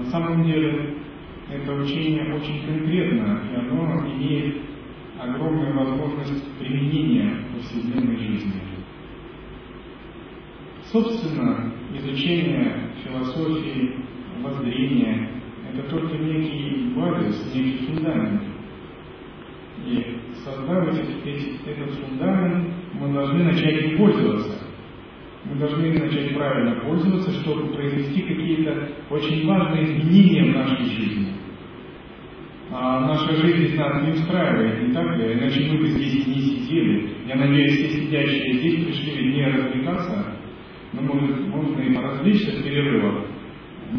На самом деле это учение очень конкретно, и оно имеет огромную возможность применения в повседневной жизни. Собственно, изучение философии, воззрения – это только некий базис, некий фундамент. И создав этот фундамент, мы должны начать им пользоваться. Мы должны начать правильно пользоваться, чтобы произвести какие-то очень важные изменения в нашей жизни. А наша жизнь нас не устраивает, не так ли? Иначе мы бы здесь не сидели. Я надеюсь, все сидящие здесь пришли не развлекаться, но может, можно и поразвлечься в перерывах.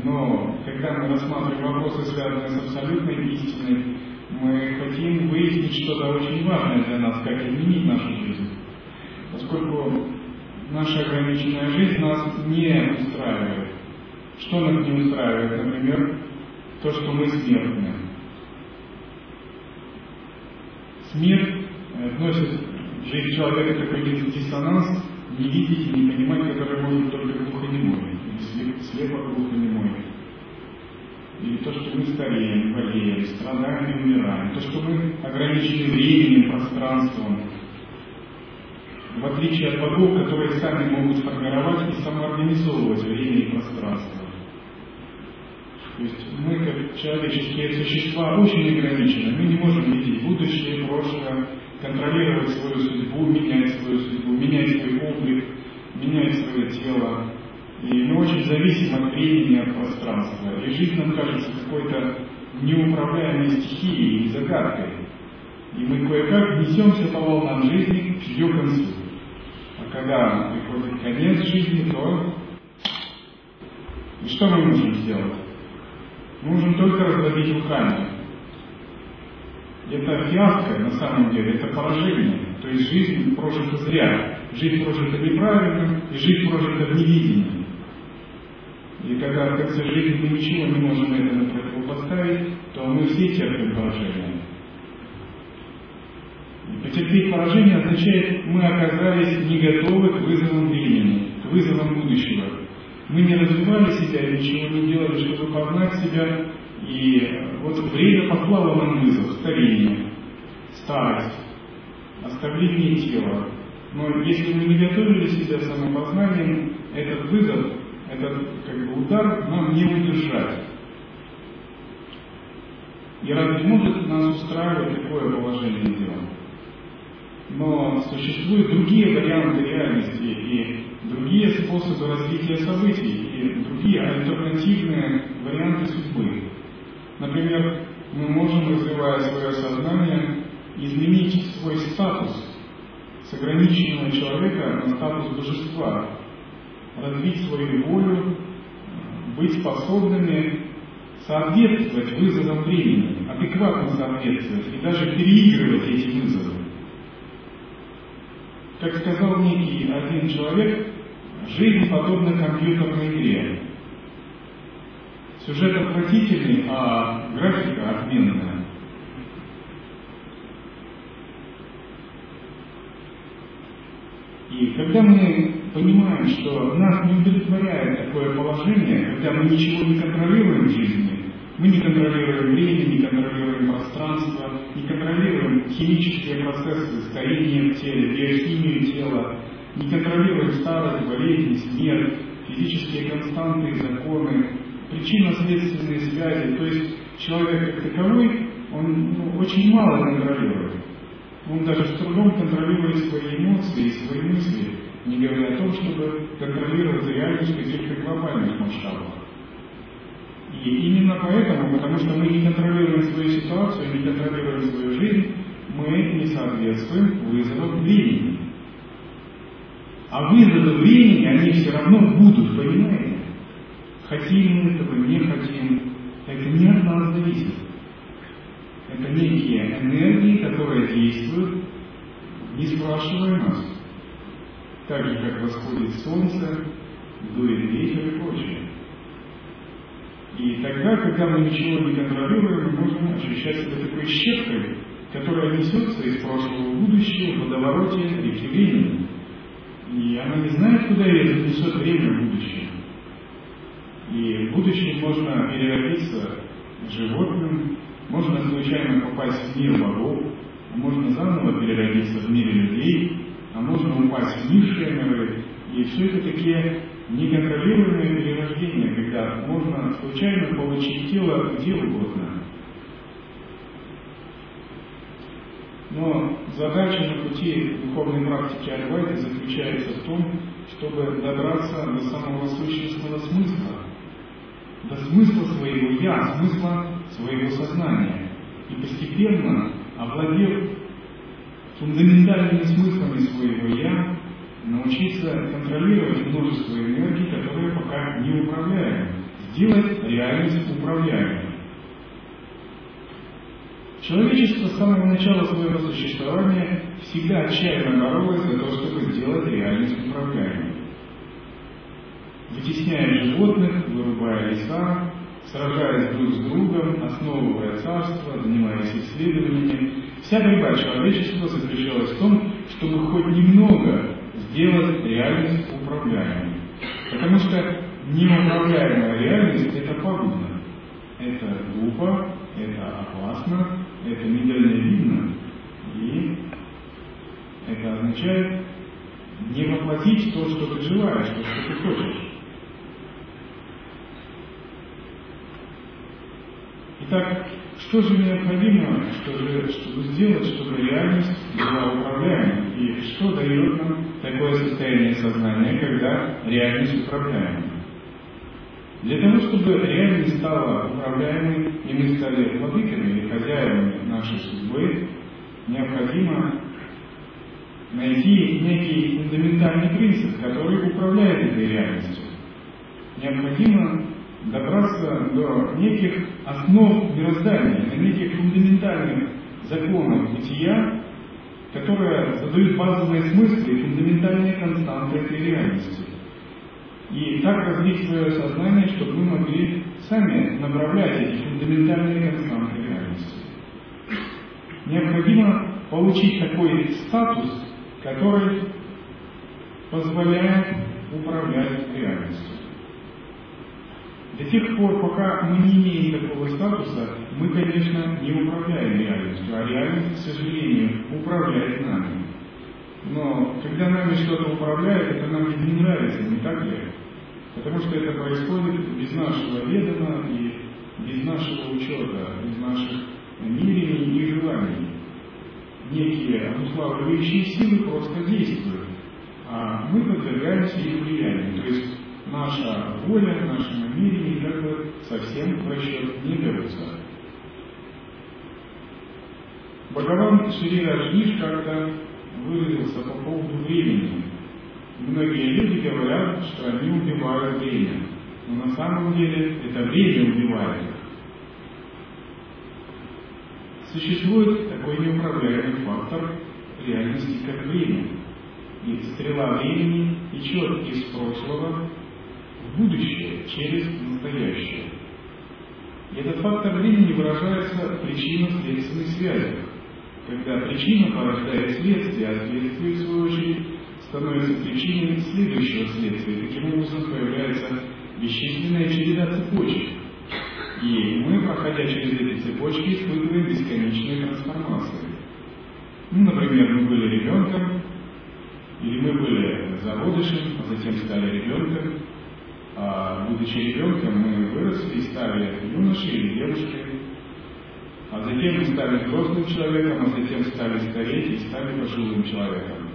Но когда мы рассматриваем вопросы, связанные с абсолютной истиной, мы хотим выяснить что-то очень важное для нас, как изменить нашу жизнь. Поскольку наша ограниченная жизнь нас не устраивает. Что нас не устраивает? Например, то, что мы смертны. Смерть э, вносит в жизнь человека такой диссонанс, не видеть и не понимать, который может только глухонемой, или слепо глухонемой или то, что мы стареем, болеем, страдаем и умираем, то, что мы ограничены временем, пространством, в отличие от богов, которые сами могут формировать и самоорганизовывать время и пространство. То есть мы, как человеческие существа, очень ограничены. Мы не можем видеть будущее, прошлое, контролировать свою судьбу, менять свою судьбу, менять свой облик, менять свое тело, и мы очень зависим от времени, от пространства. И жизнь нам кажется какой-то неуправляемой стихией и загадкой. И мы кое-как несемся по волнам жизни к ее концу. Когда приходит конец жизни, то и что мы можем сделать? Мы можем только разводить руками. Это фиаско на самом деле, это поражение. То есть жизнь прожита зря, жизнь прожита неправильно, и жизнь прожита в невидении. И когда в конце жизни мы ничего не можем этому противопоставить, то мы все терпим поражение. И потерпеть поражение означает, мы оказались не готовы к вызовам времени, к вызовам будущего. Мы не развивали себя, ничего не делали, чтобы познать себя. И вот время послало нам вызов, старение, старость, оставление тела. Но если мы не готовили себя самопознанием, этот вызов этот как бы, удар нам не удержать. И разве может нас устраивать такое положение дела? Но существуют другие варианты реальности и другие способы развития событий и другие альтернативные варианты судьбы. Например, мы можем, развивая свое сознание, изменить свой статус с ограниченного человека на статус божества, развить свою волю, быть способными соответствовать вызовам времени, адекватно соответствовать и даже переигрывать эти вызовы. Как сказал некий один человек, жизнь подобна компьютерной игре. Сюжет отвратительный, а графика отменная. И когда мы понимаем, что нас не удовлетворяет такое положение, когда мы ничего не контролируем в жизни, мы не контролируем время, не контролируем пространство, не контролируем химические процессы старения в теле, биохимию тела, не контролируем старость, болезнь, смерть, физические константы законы, причинно-следственные связи. То есть человек как таковой, он ну, очень мало контролирует. Он даже с трудом контролирует свои эмоции и свои мысли, не говоря о том, чтобы контролировать реальность каких-то глобальных масштабах. И именно поэтому, потому что мы не контролируем свою ситуацию, не контролируем свою жизнь, мы не соответствуем вызовам времени. А вызовы времени, они все равно будут, понимаете? Хотим мы этого, не хотим. Это не от нас зависит. Это некие энергии, которые действуют, не спрашивая нас. Так же, как восходит солнце, дует ветер и прочее. И тогда, когда мы ничего не контролируем, мы можем ощущать себя такой щепкой, которая несется из прошлого в будущее в водовороте реки времени. И она не знает, куда ее занесет время в будущее. И в будущем можно переродиться животным, можно случайно попасть в мир богов, можно заново переродиться в мире людей, а можно упасть в низшие миры. И все это такие неконтролируемые перерождения, когда можно случайно получить тело где угодно. Но задача на пути духовной практики Адвайты заключается в том, чтобы добраться до самого сущностного смысла, до смысла своего «я», смысла своего сознания. И постепенно, овладев фундаментальными смыслами своего «я», научиться контролировать множество энергий, которые пока не управляемы, сделать реальность управляемой. Человечество с самого начала своего существования всегда отчаянно боролось за то, чтобы сделать реальность управляемой. Вытесняя животных, вырубая леса, сражаясь друг с другом, основывая царство, занимаясь исследованиями, вся борьба человечества заключалась в том, чтобы хоть немного сделать реальность управляемой. Потому что неуправляемая реальность – это пагубно, это глупо, это опасно, это недальновидно, и это означает не воплотить то, что ты желаешь, то, что ты хочешь. Итак, что же необходимо, что же, чтобы сделать, чтобы реальность была управляемой? И что дает нам такое состояние сознания, когда реальность управляема? Для того, чтобы реальность стала управляемой, и мы стали владыками или хозяевами нашей судьбы, необходимо найти некий фундаментальный принцип, который управляет этой реальностью. Необходимо добраться до неких основ мироздания, до неких фундаментальных законов бытия, которые задают базовые смыслы и фундаментальные константы этой реальности. И так развить свое сознание, чтобы мы могли сами направлять эти фундаментальные константы реальности. Необходимо получить такой статус, который позволяет управлять реальностью. До тех пор, пока мы не имеем такого статуса, мы, конечно, не управляем реальностью, а реальность, к сожалению, управляет нами. Но когда нами что-то управляет, это нам не нравится, не так ли? Потому что это происходит без нашего ведома и без нашего учета, без наших намерений и желаний. Некие обуславливающие силы просто действуют, а мы подвергаемся их влиянию. То есть наша воля, наши намерения как бы совсем в расчет не берутся. Бхагаван как-то выразился по поводу времени. Многие люди говорят, что они убивают время, но на самом деле это время убивает их. Существует такой неуправляемый фактор реальности, как время. И стрела времени течет из прошлого будущее через настоящее. И этот фактор времени выражается в причинно-следственных связях, когда причина порождает следствие, а следствие, в свою очередь, становится причиной следующего следствия. Таким образом появляется бесчисленная череда цепочек. И мы, проходя через эти цепочки, испытываем бесконечные трансформации. Ну, например, мы были ребенком, или мы были зародышем, а затем стали ребенком. А будучи ребенком, мы выросли и стали юношей или девушкой. А затем мы стали взрослым человеком, а затем стали стареть и стали пожилым человеком.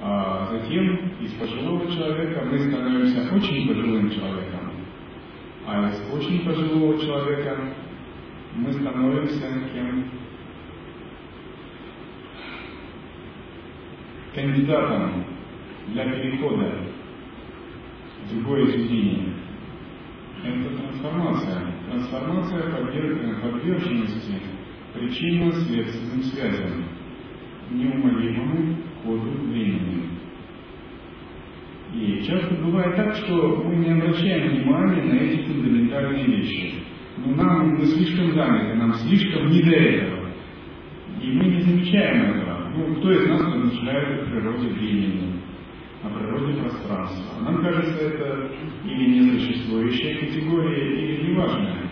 А затем из пожилого человека мы становимся очень пожилым человеком. А из очень пожилого человека мы становимся кем? Кандидатом для перехода другое изменение. Это трансформация. Трансформация подверженности причинно-следственным связям, неумолимому ходу времени. И часто бывает так, что мы не обращаем внимания на эти фундаментальные вещи. Но нам мы слишком заняты, нам слишком не до этого. И мы не замечаем этого. Ну, кто из нас размышляет о природе времени, о природе пространства? Нам кажется, это или несуществующая категория, или неважная.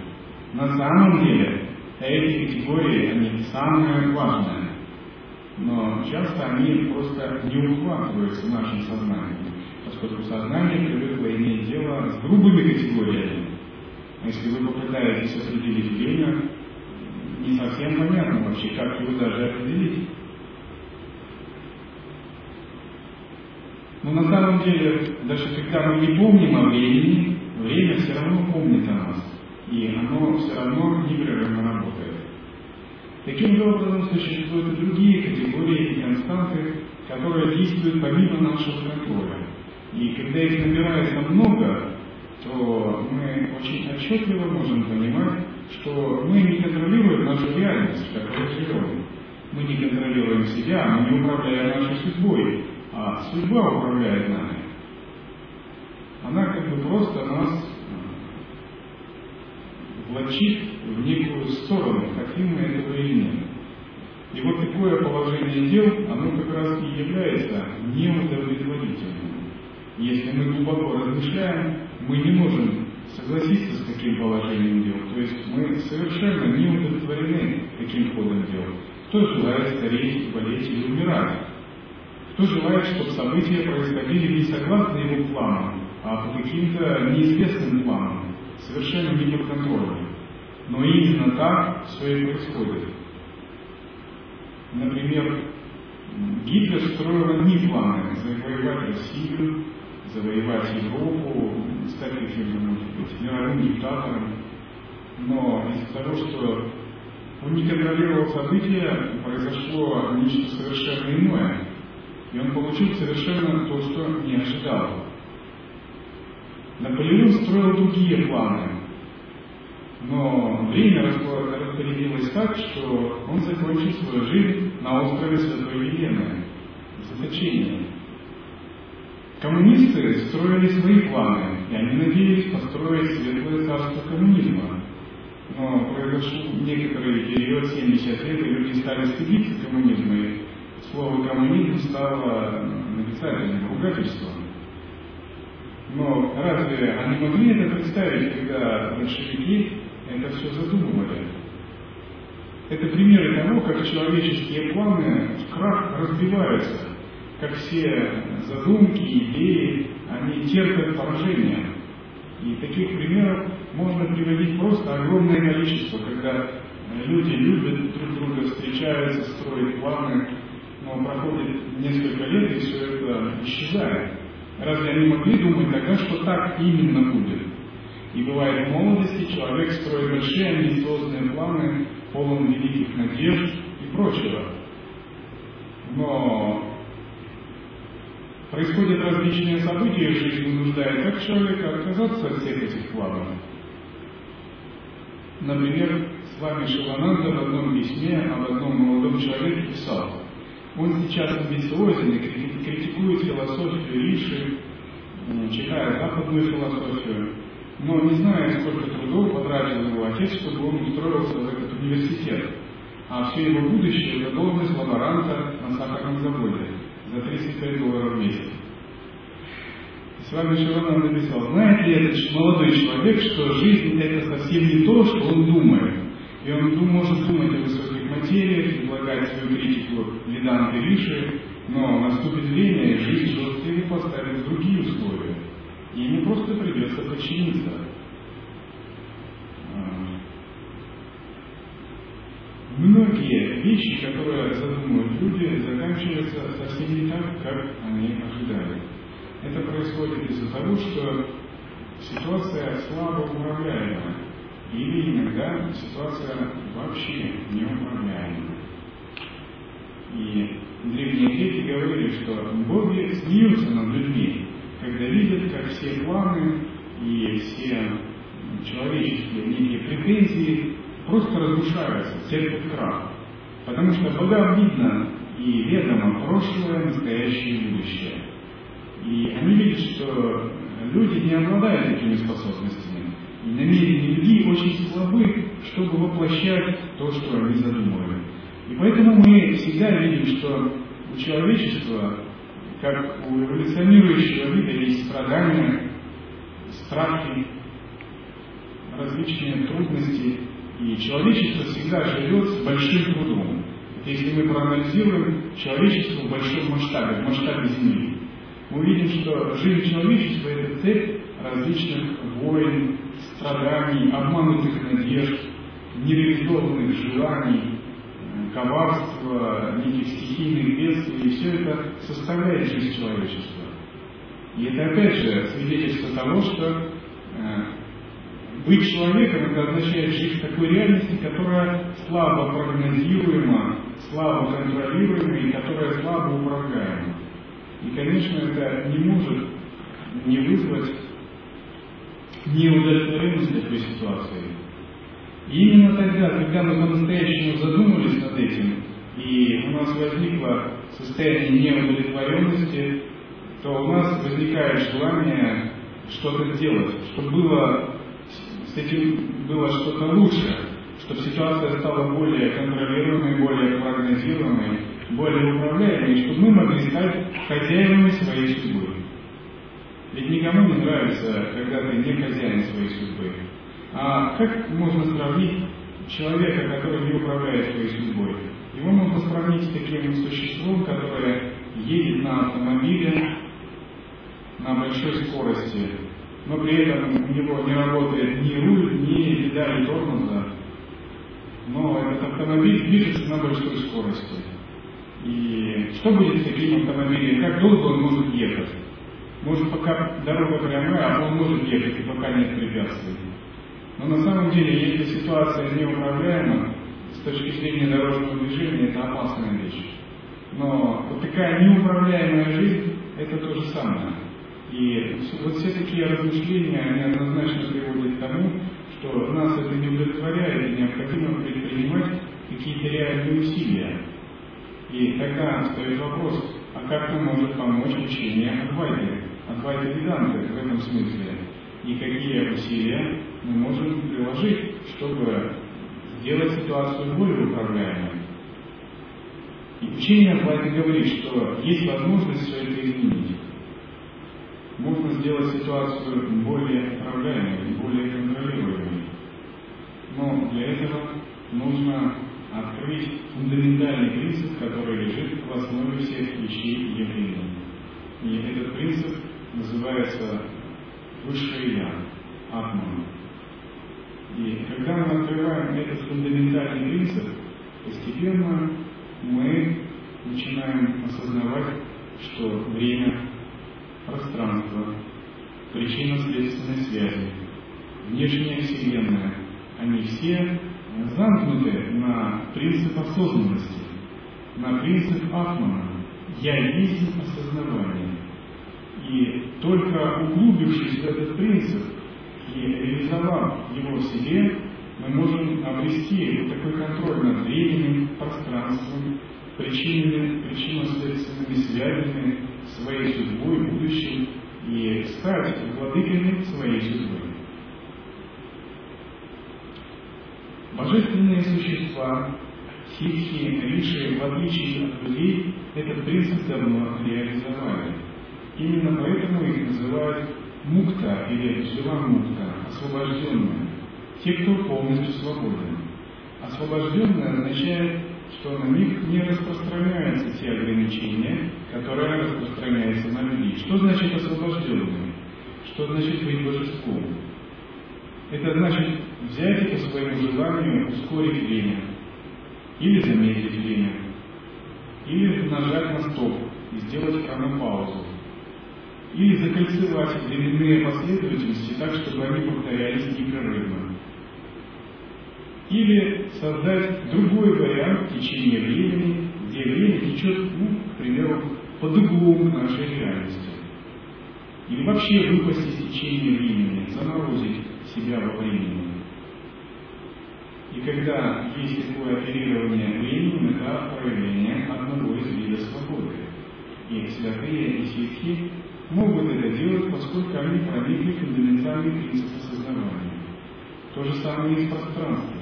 На самом деле, эти категории, они самые важные. Но часто они просто не ухватываются нашим сознанием, поскольку сознание привыкло иметь дело с грубыми категориями. А если вы попытаетесь определить время, не совсем понятно вообще, как его даже определить. Но на самом деле, даже когда мы не помним о времени, время все равно помнит о нас. И оно все равно непрерывно работает. Таким же образом существуют и другие категории и константы, которые действуют помимо нашего контроля. И когда их набирается много, то мы очень отчетливо можем понимать, что мы не контролируем нашу реальность, в которой живем. Мы не контролируем себя, мы не управляем нашей судьбой, а судьба управляет нами. Она как бы просто нас влачит в некую сторону, хотим мы этого или. И вот такое положение дел, оно как раз и является неудовлетворительным. Если мы глубоко размышляем, мы не можем согласиться с таким положением дел. То есть мы совершенно не удовлетворены таким ходом дел. Кто желает стареть, болеть или умирать? Кто желает, чтобы события происходили не согласно его планам, а по каким-то неизвестным планам, совершенно не под контролем. Но именно так все и происходит. Например, Гитлер строил одни планы – завоевать Россию, завоевать Европу, стать каким-то, может быть, мировым диктатором. Но из-за того, что он не контролировал события, произошло нечто совершенно иное. И он получил совершенно то, что не ожидал. Наполеон строил другие планы. Но время распорядилось так, что он закончил свою жизнь на острове Святой Елены, в заточении. Коммунисты строили свои планы, и они надеялись построить светлое царство коммунизма. Но произошел некоторый период, 70 лет, и люди стали стыдиться коммунизма, и слово коммунизм стало нарицательным ругательством. Но разве они могли это представить, когда большевики это все задумывали? Это примеры того, как человеческие планы в крах разбиваются как все задумки, идеи, они терпят поражение. И таких примеров можно приводить просто огромное количество, когда люди любят друг друга, встречаются, строят планы, проходит несколько лет, и все это исчезает. Разве они могли думать тогда, что так именно будет? И бывает в молодости человек строит большие амбициозные планы, полон великих надежд и прочего. Но происходят различные события в жизни, вынуждая как человека отказаться от всех этих планов. Например, с вами Шивананда в одном письме об одном молодом человеке писал, он сейчас амбициозен и критикует философию Риши, читая западную философию, но не зная, сколько трудов потратил его отец, чтобы он устроился в этот университет, а все его будущее – это должность лаборанта на сахарном заводе за 35 долларов в месяц. С вами Шиванан написал, знает ли этот молодой человек, что жизнь это совсем не то, что он думает. И он может думать о материях, излагать свою критику Веданты Риши, Но наступит время, и жизнь его поставит другие условия. И ему просто придется подчиниться. А, многие вещи, которые задумывают люди, заканчиваются совсем не так, как они ожидали. Это происходит из-за того, что ситуация слабо управляема, или иногда ситуация вообще неуправляема. И древние греки говорили, что боги смеются над людьми, когда видят, как все планы и все человеческие некие претензии просто разрушаются, терпят крах. Потому что богам видно и ведомо прошлое, настоящее и будущее. И они видят, что люди не обладают такими способностями. И намерения людей очень слабы, чтобы воплощать то, что они задумывают. И поэтому мы всегда видим, что у человечества, как у эволюционирующего вида, есть страдания, страхи, различные трудности, и человечество всегда живет с большим трудом. Если мы проанализируем человечество в большом масштабе, в масштабе Земли, мы увидим, что жизнь человечества – это цепь различных войн, страданий, обманутых надежд, нереализованных желаний, коварства, неких стихийных бедствий, и все это составляет жизнь человечества. И это опять же свидетельство того, что э, быть человеком это означает жить в такой реальности, которая слабо прогнозируема, слабо контролируема и которая слабо управляема. И, конечно, это не может не вызвать неудовлетворенность такой ситуации. И именно тогда, когда мы по-настоящему задумались над этим, и у нас возникло состояние неудовлетворенности, то у нас возникает желание что-то сделать, чтобы было, с этим было что-то лучше, чтобы ситуация стала более контролируемой, более прогнозируемой, более управляемой, чтобы мы могли стать хозяевами своей судьбы. Ведь никому не нравится, когда ты не хозяин. А как можно сравнить человека, который не управляет своей судьбой? Его можно сравнить с таким существом, которое едет на автомобиле на большой скорости, но при этом у него не работает ни руль, ни педали тормоза, но этот автомобиль движется на большой скорости. И что будет с таким автомобилем? Как долго он может ехать? Может, пока дорога прямая, а он может ехать, и пока нет препятствий. Но на самом деле, если ситуация неуправляема, с точки зрения дорожного движения, это опасная вещь. Но вот такая неуправляемая жизнь – это то же самое. И вот все такие размышления, они однозначно приводят к тому, что нас это не удовлетворяет, и необходимо предпринимать какие-то реальные усилия. И тогда стоит вопрос, а как нам может помочь учение Адвайты, Адвайта Веданты в этом смысле? И какие усилия мы можем приложить, чтобы сделать ситуацию более управляемой. И учение Адвайты говорит, что есть возможность все это изменить. Можно сделать ситуацию более управляемой, более контролируемой. Но для этого нужно открыть фундаментальный принцип, который лежит в основе всех вещей и явлений. И этот принцип называется высшее Я, Атман. И когда мы открываем этот фундаментальный принцип, постепенно мы начинаем осознавать, что время, пространство, причинно-следственной связи, внешняя Вселенная, они все замкнуты на принцип осознанности, на принцип Атмана. Я есть осознавание. И только углубившись в этот принцип и реализовав его в себе, мы можем обрести вот такой контроль над временем, пространством, причинами, причинно-следственными связями, своей судьбой, будущим, и стать владыками своей судьбы. Божественные существа, ситхи, риши, в отличие от людей, этот принцип давно реализовали. Именно поэтому их называют мукта или мукта, освобожденные, те, кто полностью свободен. Освобожденный означает что на них не распространяются те ограничения, которые распространяются на людей. Что значит освобожденные? Что значит быть божеством? Это значит взять по своему желанию ускорить время, или замедлить время, или нажать на стоп и сделать хронопаузу, или закольцевать временные последовательности так, чтобы они повторялись непрерывно. Или создать другой вариант течения времени, где время течет, ну, к примеру, под углом нашей реальности. Или вообще выпасть из течения времени, заморозить себя во времени. И когда есть такое оперирование временем, это проявление одного из видов свободы. И святые и ситхи могут это делать, поскольку они проникли в фундаментальный принцип осознавания. То же самое и с пространством.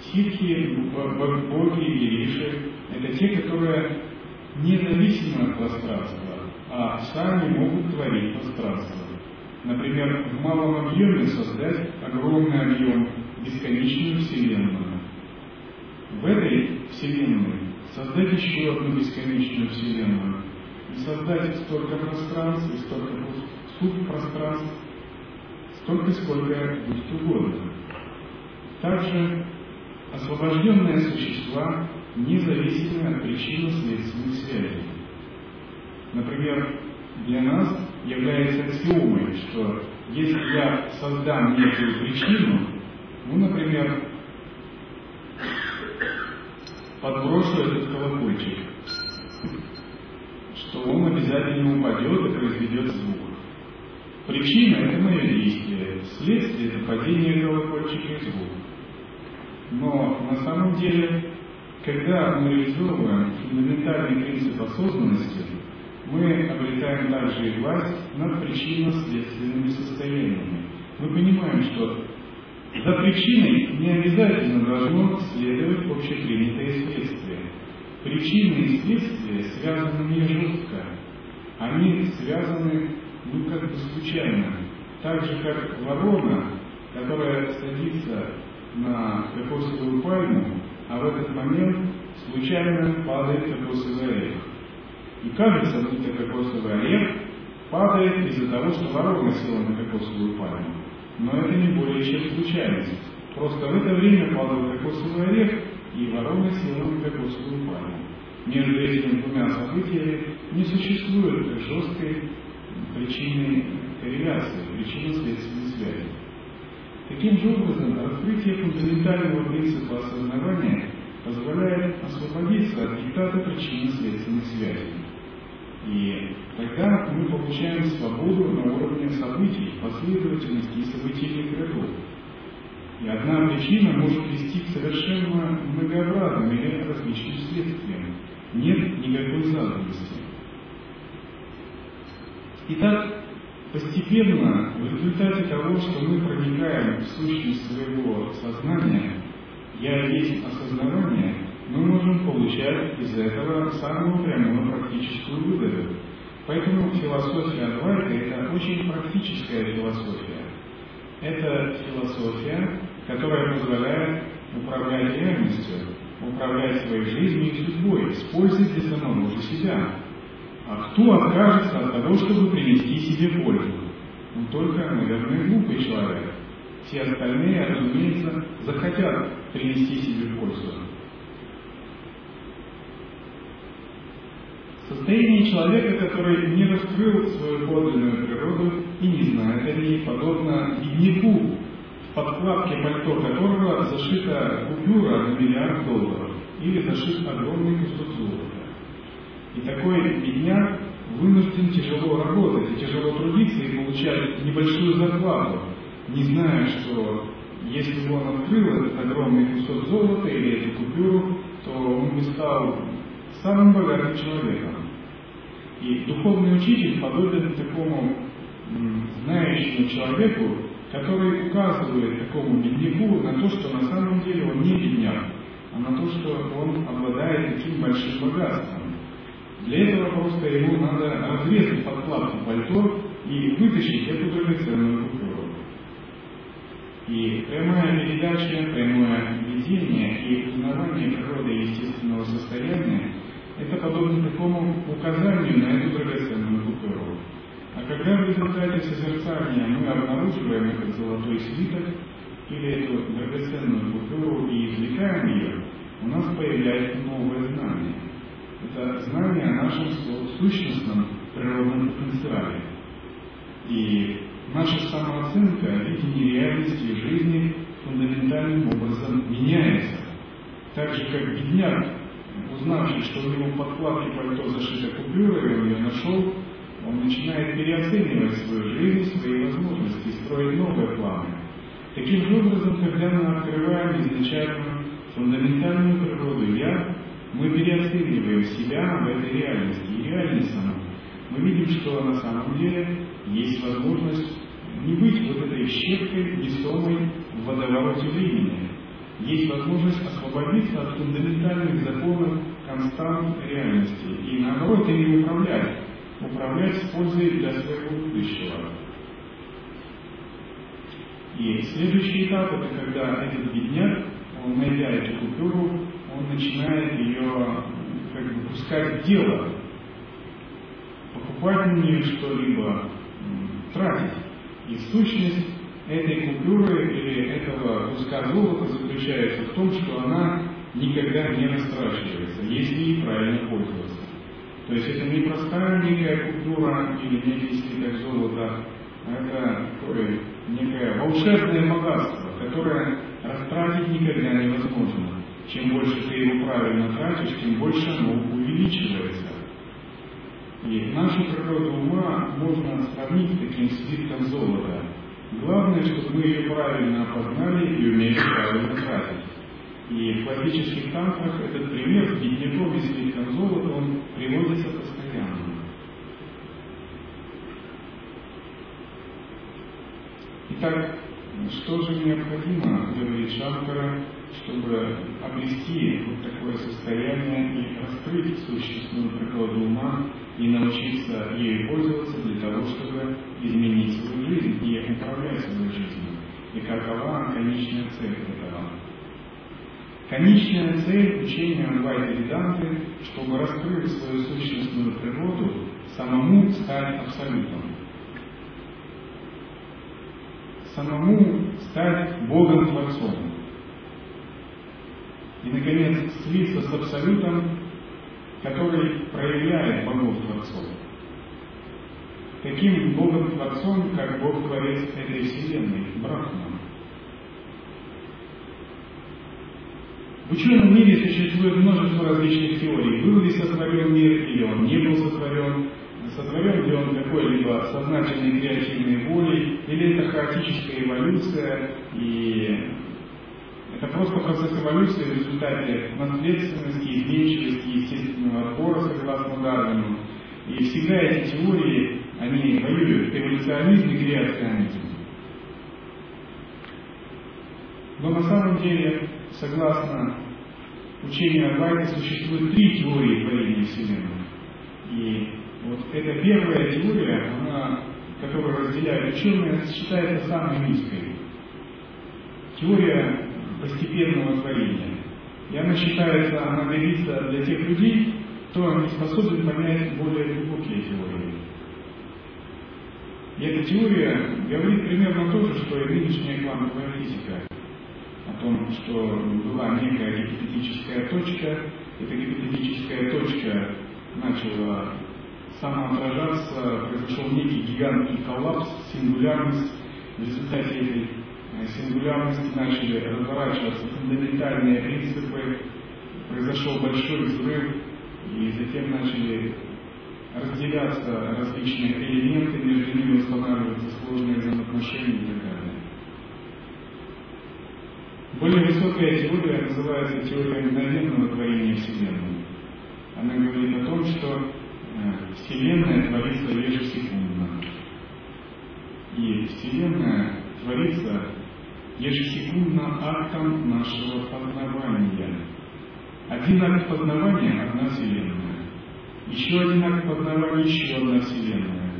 Ситхи, боги и риши – это те, которые независимы от пространства, а сами могут творить пространство. Например, в малом объеме создать огромный объем, бесконечную Вселенную. В этой Вселенной создать еще одну бесконечную Вселенную. Создать столько пространств и столько субпространств, столько, сколько будет угодно. Также освобожденные существа независимы от причинно-следственных связей. Например, для нас является аксиомой, что если я создам некую причину, ну, например, подброшу этот колокольчик, что он обязательно упадет и произведет звук. Причина – это мое действие, следствие – это падение колокольчика и звук. Но на самом деле, когда мы реализовываем фундаментальный принцип осознанности, мы обретаем также и власть над причинно-следственными состояниями. Мы понимаем, что за причиной не обязательно должно следовать общепринятое следствие. Причины и следствия связаны не жестко, они связаны, ну, как бы случайно. Так же, как ворона, которая садится на кокосовую пальму, а в этот момент случайно падает кокосовый орех. И кажется, будто кокосовый орех падает из-за того, что ворона села на кокосовую пальму. Но это не более чем случайность. Просто в это время падал кокосовый орех, и села на кокосовую пальму. Между этими двумя событиями не существует жесткой причинной корреляции, причинно-следственной связи. Таким же образом, раскрытие фундаментального принципа осознавания позволяет освободиться от диктата причинно-следственных связей. И тогда мы получаем свободу на уровне событий, последовательности и событийных рядов. И одна причина может вести к совершенно многообразным или различным следствиям. Нет никакой заданности. Итак, постепенно, в результате того, что мы проникаем в сущность своего сознания, я есть осознавание, мы можем получать из этого самую прямую практическую выгоду. Поэтому философия Адвайта – это очень практическая философия. Это философия, которая позволяет управлять реальностью, управлять своей жизнью и судьбой с пользой для самого же себя. А кто откажется от того, чтобы принести себе пользу? Ну, только, наверное, глупый человек. Все остальные, разумеется, захотят принести себе пользу. Состояние человека, который не раскрыл свою подлинную природу и не знает о ней, подобно бедняку, в подкладке пальто которого зашита купюра на миллиард долларов или зашит огромный кусок золота. И такой бедняк вынужден тяжело работать и тяжело трудиться и получать небольшую зарплату, не зная, что если бы он открыл этот огромный кусок золота или эту купюру, то он бы стал самым богатым человеком. И духовный учитель подобен такому знающему человеку, который указывает такому бедняку на то, что на самом деле он не бедняк, а на то, что он обладает таким большим богатством. Для этого просто ему надо разрезать подкладку пальто и вытащить эту драгоценную купюру. И прямая передача, прямое наблюдение и узнавание природы естественного состояния – это подобно такому указанию на эту драгоценную купюру. А когда в результате созерцания мы обнаруживаем этот золотой свиток или эту драгоценную купюру и извлекаем ее, у нас появляется новое знание. Это знание о нашем сущностном природном потенциале. И наша самооценка о видении реальности жизни фундаментальным образом меняется. Так же, как бедняк, узнавший, что у него в подкладке пальто зашита купюра, и он ее нашел, он начинает переоценивать свою жизнь, свои возможности, строить новые планы. Таким же образом, когда мы открываем изначальную фундаментальную природу «я», мы переоцениваем себя в этой реальности и реальность саму. Мы видим, что на самом деле есть возможность не быть вот этой щепкой, несомой в водовороте времени. Есть возможность освободиться от фундаментальных законов констант реальности и наоборот ими управлять, управлять с пользой для своего будущего. И следующий этап это когда этот бедняк, он найдя эту купюру, он начинает ее как бы пускать в дело, покупать на нее что-либо, тратить. И сущность этой купюры или этого куска золота заключается в том, что она никогда не растрачивается, если ей правильно пользоваться. То есть это не простая некая купюра или некий слиток золота, а это такое некое волшебное богатство, которое растратить никогда невозможно. Чем больше ты его правильно тратишь, тем больше оно увеличивается. И нашу природу ума можно сравнить с таким слитком золота. Главное, чтобы мы ее правильно опознали и умели правильно тратить. И в классических тантрах этот пример с бедняком и слитком золота, он приводится постоянно. Итак, что же необходимо, говорит Шанкара, чтобы обрести вот такое состояние и раскрыть сущностную природу ума и научиться ею пользоваться для того, чтобы изменить свою жизнь и управлять своей жизнью. И какова конечная цель этого? Конечная цель учения Адвайта Веданты, чтобы раскрыть свою сущностную природу, самому стать абсолютом. Самому стать Богом-творцом. И, наконец, слиться с Абсолютом, который проявляет Богов-творцов. Таким Богом-творцом, как Бог-творец этой Вселенной, Брахма. В мире существует множество различных теорий. Был ли сотворен мир, или он не был сотворен, сотворен ли он какой-либо сознательной креативной волей, или это хаотическая эволюция, и это просто процесс эволюции в результате наследственности, изменчивости, естественного отбора, согласно Дарвину. И всегда эти теории, они воюют эволюционизм и креационизм. Но на самом деле, согласно учению Адвайта, существует три теории творения Вселенной. И вот эта первая теория, она, которую разделяют ученые, считается самой низкой. Теория постепенного творения. И она считается, она годится для тех людей, кто не способен понять более глубокие теории. И эта теория говорит примерно то же, что и нынешняя квантовая физика о том, что была некая гипотетическая точка, эта гипотетическая точка начала самоотражаться, произошел некий гигантский коллапс, сингулярность. В результате этой сингулярности начали разворачиваться фундаментальные принципы, произошел большой взрыв, и затем начали разделяться различные элементы, между ними устанавливаться сложные взаимоотношения и так далее. Более высокая теория называется теория мгновенного творения Вселенной. Она говорит о том, что э, Вселенная творится ежесекундно. И Вселенная творится ежесекундно актом нашего познавания. Один акт познавания – одна Вселенная. Еще один акт познавания – еще одна Вселенная.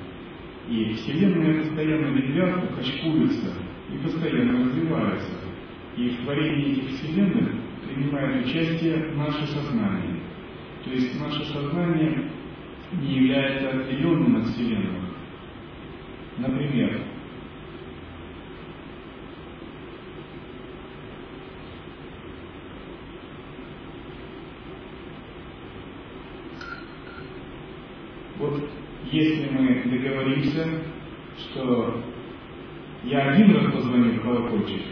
И Вселенная постоянно ветвятся, качкуются и постоянно развиваются. И в творении этих Вселенных принимает участие наше сознание. То есть наше сознание не является отделенным от Вселенной. Например, вот если мы договоримся, что я один раз позвоню в колокольчик,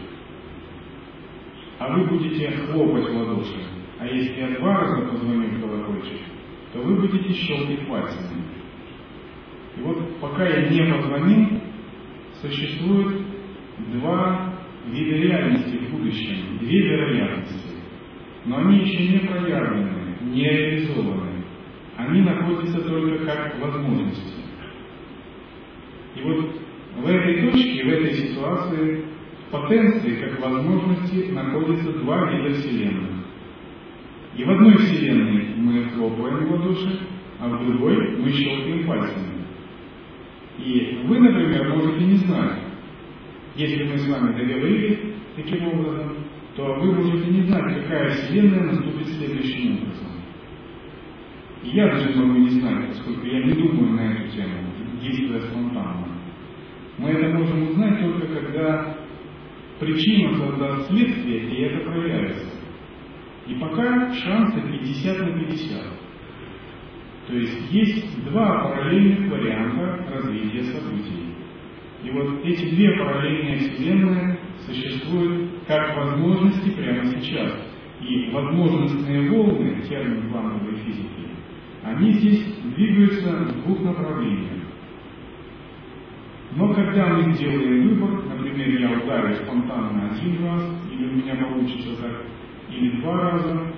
а вы будете хлопать в ладоши, а если я два раза позвоню в колокольчик, то вы будете щелкать пальцами. И вот пока я не позвонил, существует два вида реальности в будущем, две вероятности. Но они еще не проявлены, не реализованы. Они находятся только как возможности. И вот в этой точке, в этой ситуации, потенции, как возможности, находятся два вида Вселенных. И в одной Вселенной мы хлопаем в ладоши, а в другой мы щелкаем пальцами. И вы, например, можете не знать, если мы с вами договорились таким образом, то вы можете не знать, какая Вселенная наступит следующим образом. И я даже могу не знать, поскольку я не думаю на эту тему, действуя спонтанно. Мы это можем узнать только когда причина создаст следствие, и это проявится. И пока шансы 50 на 50. То есть есть два параллельных варианта развития событий. И вот эти две параллельные вселенные существуют как возможности прямо сейчас. И возможностные волны, термин плановой физики, они здесь двигаются в двух направлениях. Но когда мы делаем выбор, например, я ударю спонтанно один раз, или у меня получится так, или два раза,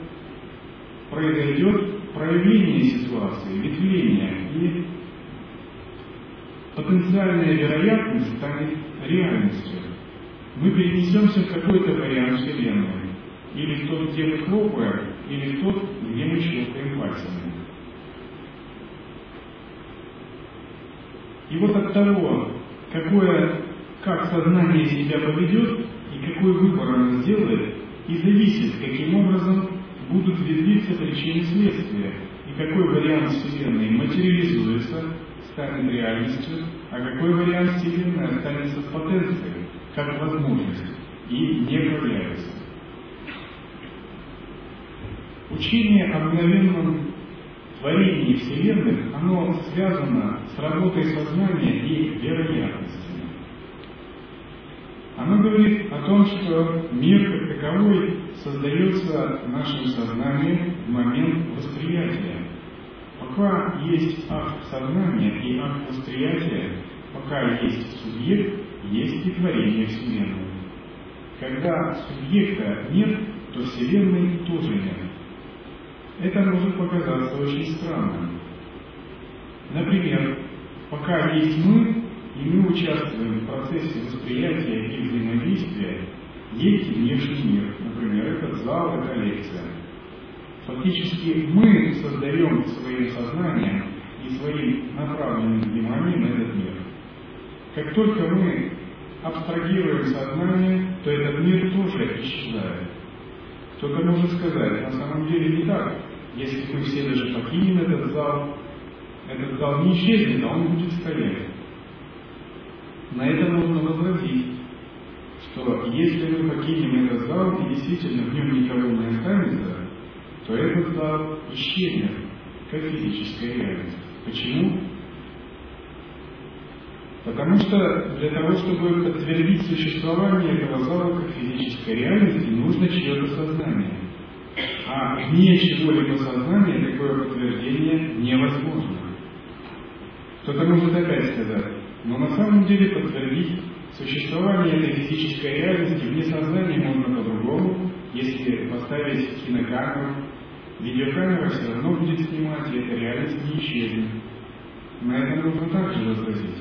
произойдет проявление ситуации, ветвление, и потенциальная вероятность станет реальностью. Мы перенесемся в какой-то вариант Вселенной, или в тот, где мы хлопаем, или в тот, где мы щелкаем пальцами. И вот от того, какое, как сознание себя поведет и какой выбор оно сделает, и зависит, каким образом будут ветвиться причины следствия, и какой вариант Вселенной материализуется, станет реальностью, а какой вариант Вселенной останется в потенции, как возможность, и не проявится. Учение о мгновенном творении Вселенных, оно связано с работой сознания и вероятностью. Оно говорит о том, что мир как таковой создается нашим сознанием в момент восприятия. Пока есть акт сознания и акт восприятия, пока есть субъект, есть и творение Вселенной. Когда субъекта нет, то Вселенной тоже нет. Это может показаться очень странным. Например, пока есть мы, и мы участвуем в процессе восприятия и взаимодействия, есть внешний мир, например, этот зал, это лекция. Фактически мы создаем своим сознанием и своим направленным вниманием этот мир. Как только мы абстрагируем сознание, то этот мир тоже исчезает. Кто-то может сказать, на самом деле не так. Если мы все даже покинем этот зал, этот зал не исчезнет, а он будет стоять. На это можно возразить, что если мы покинем этот зал и действительно в нем никого не останется, то этот зал исчезнет, как физическая реальность. Почему? Потому что для того, чтобы подтвердить существование этого зала как физической реальности, нужно чье-то сознание. А вне чего-либо сознания такое подтверждение невозможно. Кто-то может опять сказать, но на самом деле подтвердить существование этой физической реальности вне сознания можно по-другому, если поставить кинокамеру. Видеокамера все равно будет снимать, и эта реальность не исчезнет. На это нужно также возразить.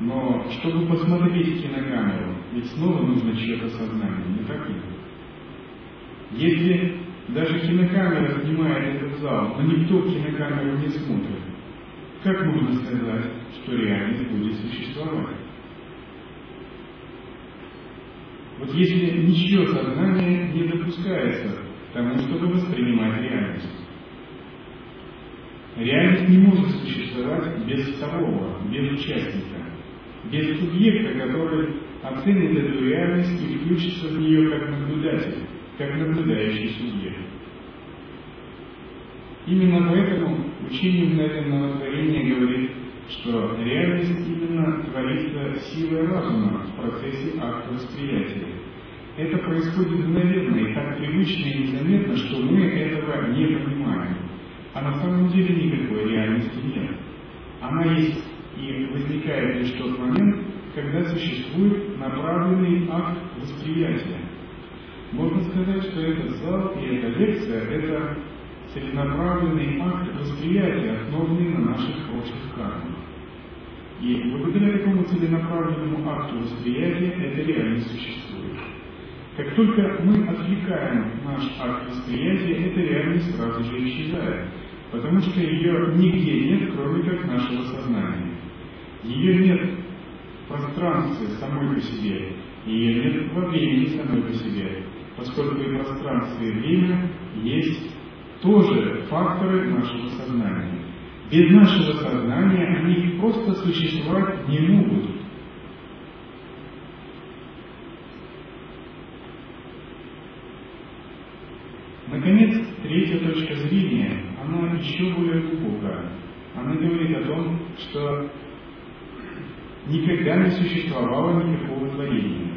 Но чтобы посмотреть кинокамеру, ведь снова нужно чье-то сознание, не так ли? Если даже кинокамера снимает этот зал, но никто кинокамеру не смотрит, как можно сказать, что реальность будет существовать? Вот если ничье сознание не допускается тому, чтобы воспринимать реальность. Реальность не может существовать без второго, без участника, без субъекта, который оценит эту реальность и включится в нее как наблюдатель, как наблюдающий субъект. Именно поэтому учение мгновенного творения говорит, что реальность именно творится силой разума в процессе акта восприятия. Это происходит мгновенно и так привычно и незаметно, что мы этого не понимаем. А на самом деле никакой реальности нет. Она есть и возникает лишь тот момент, когда существует направленный акт восприятия. Можно сказать, что этот зал и эта лекция – это целенаправленный акт восприятия, основанный на наших прошлых кармах. И благодаря такому целенаправленному акту восприятия эта реальность существует. Как только мы отвлекаем наш акт восприятия, эта реальность сразу же исчезает, потому что ее нигде нет, кроме как нашего сознания. Ее нет в пространстве самой по себе, ее нет во времени самой по себе, поскольку и пространство, и время есть тоже факторы нашего сознания. Без нашего сознания они просто существовать не могут. Наконец, третья точка зрения, она еще более глубокая. Она говорит о том, что никогда не существовало никакого творения.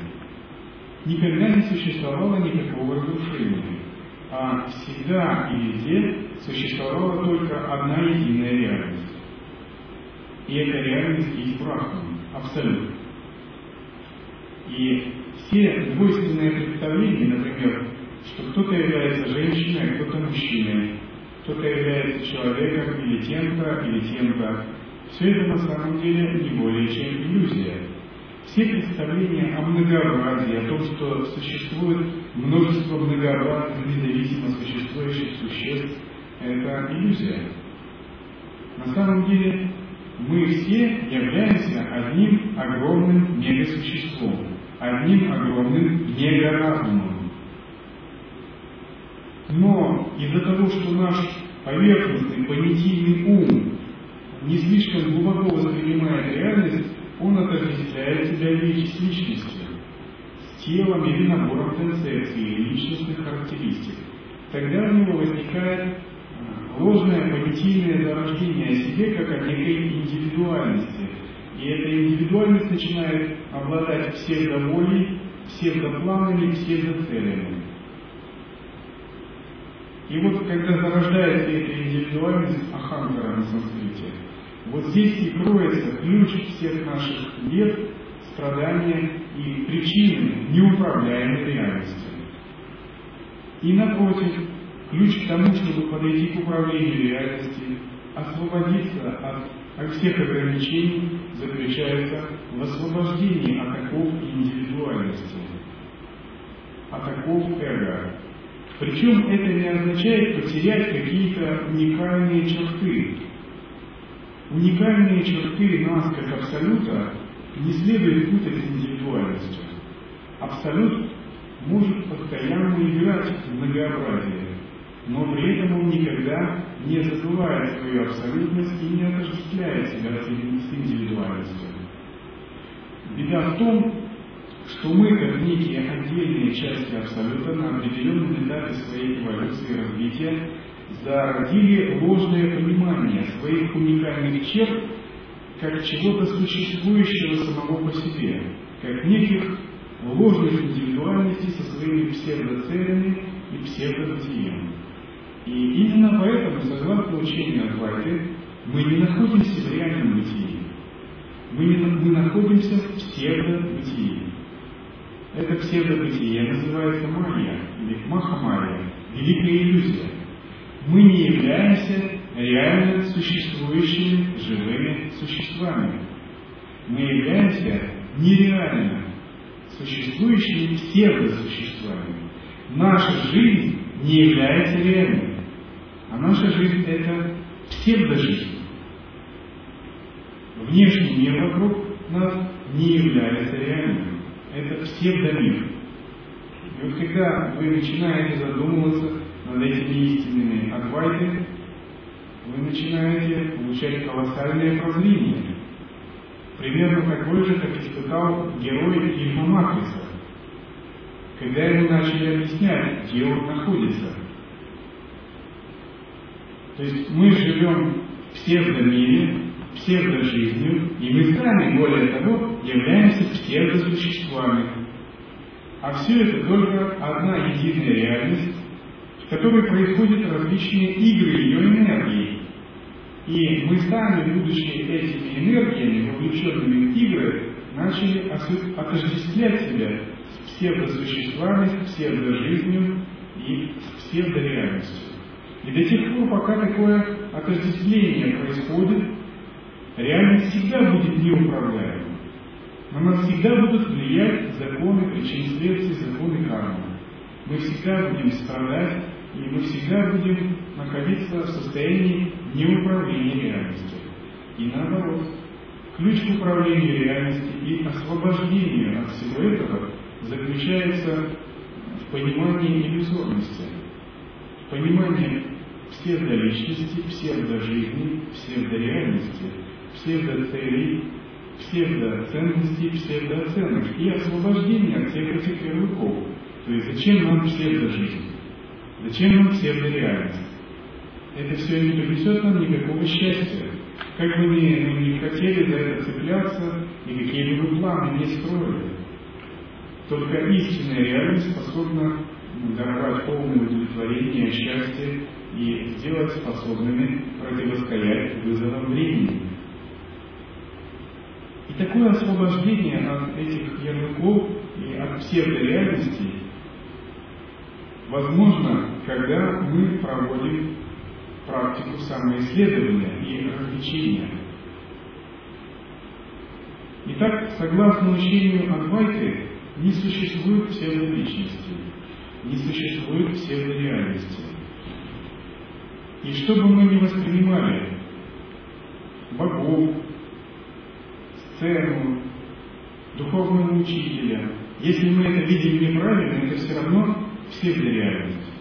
Никогда не существовало никакого разрушения а всегда и везде существовала только одна единая реальность. И эта реальность есть Брахман, абсолют. И все двойственные представления, например, что кто-то является женщиной, а кто-то мужчиной, кто-то является человеком или тем-то, или тем-то, все это на самом деле не более чем иллюзия. Все представления о многообразии, о том, что существует множество многообразных, независимо существующих существ, это иллюзия. На самом деле мы все являемся одним огромным мегасуществом, одним огромным мегаразумом. Но из-за того, что наш поверхностный, понятийный ум не слишком глубоко воспринимает реальность, он отождествляет себя с личностью, телом или набором концепций или личностных характеристик. Тогда у него возникает а, ложное понятийное зарождение о себе как о некой индивидуальности. И эта индивидуальность начинает обладать псевдоволей, псевдопланами, псевдоцелями. И вот когда зарождается эта индивидуальность Аханкара на санскрите, вот здесь и кроется ключ всех наших бед, страдания и причины неуправляемой реальности. И напротив, ключ к тому, чтобы подойти к управлению реальности, освободиться от, от всех ограничений, заключается в освобождении от оков индивидуальности, от оков эго. Причем это не означает потерять какие-то уникальные черты, Уникальные черты нас как абсолюта не следует путать с индивидуальностью. Абсолют может постоянно играть в многообразие, но при этом он никогда не забывает свою абсолютность и не отождествляет себя с индивидуальностью. Беда в том, что мы, как некие отдельные части Абсолюта, на определенном этапе своей эволюции и развития зародили ложное понимание своих уникальных черт как чего-то существующего самого по себе, как неких ложных индивидуальностей со своими псевдоцелями и псевдобытием. И именно поэтому, согласно учению Адвайты, мы не находимся в реальном бытии. Мы, не, мы находимся в псевдобытии. Это псевдобытие называется майя или махамайя, великая иллюзия мы не являемся реально существующими живыми существами. Мы являемся нереально существующими псевдосуществами. Наша жизнь не является реальной, а наша жизнь – это псевдожизнь. Внешний мир вокруг нас не является реальным. Это псевдомир. И вот когда вы начинаете задумываться над этими истинными Адвайты, вы начинаете получать колоссальное прозрение. Примерно такое же, как испытал герой фильма «Матрица», когда ему начали объяснять, где он находится. То есть мы живем в псевдомире, псевдожизнью, и мы сами, более того, являемся псевдосуществами. А все это только одна единая реальность, в которой происходят различные игры ее энергии. И мы сами, будучи этими энергиями, вовлеченными в игры, начали отождествлять себя с псевдосуществами, с псевдожизнью и с псевдореальностью. И до тех пор, пока такое отождествление происходит, реальность всегда будет неуправляема. На нас всегда будут влиять законы причин следствий, законы кармы. Мы всегда будем страдать, и мы всегда будем находиться в состоянии неуправления реальностью. И наоборот, ключ к управлению реальностью и освобождению от всего этого заключается в понимании иллюзорности, в понимании псевдоличности, псевдожизни, псевдореальности, псевдоцелей, псевдоценностей, псевдооценок и освобождение от всех этих ярлыков. То есть зачем нам псевдожизнь? Зачем нам псевдореальность? Это все не принесет нам никакого счастья. Как бы мы не хотели за это цепляться и какие бы планы не строили. Только истинная реальность способна даровать полное удовлетворение, счастье и сделать способными противостоять вызовам времени. И такое освобождение от этих ярлыков и от псевдореальности возможно, когда мы проводим практику самоисследования и развлечения. Итак, согласно учению Адвайты, не существует псевдоличности, не существует псевдореальности. И что бы мы ни воспринимали, богов, сцену, духовного учителя, если мы это видим неправильно, это все равно псевдореальность.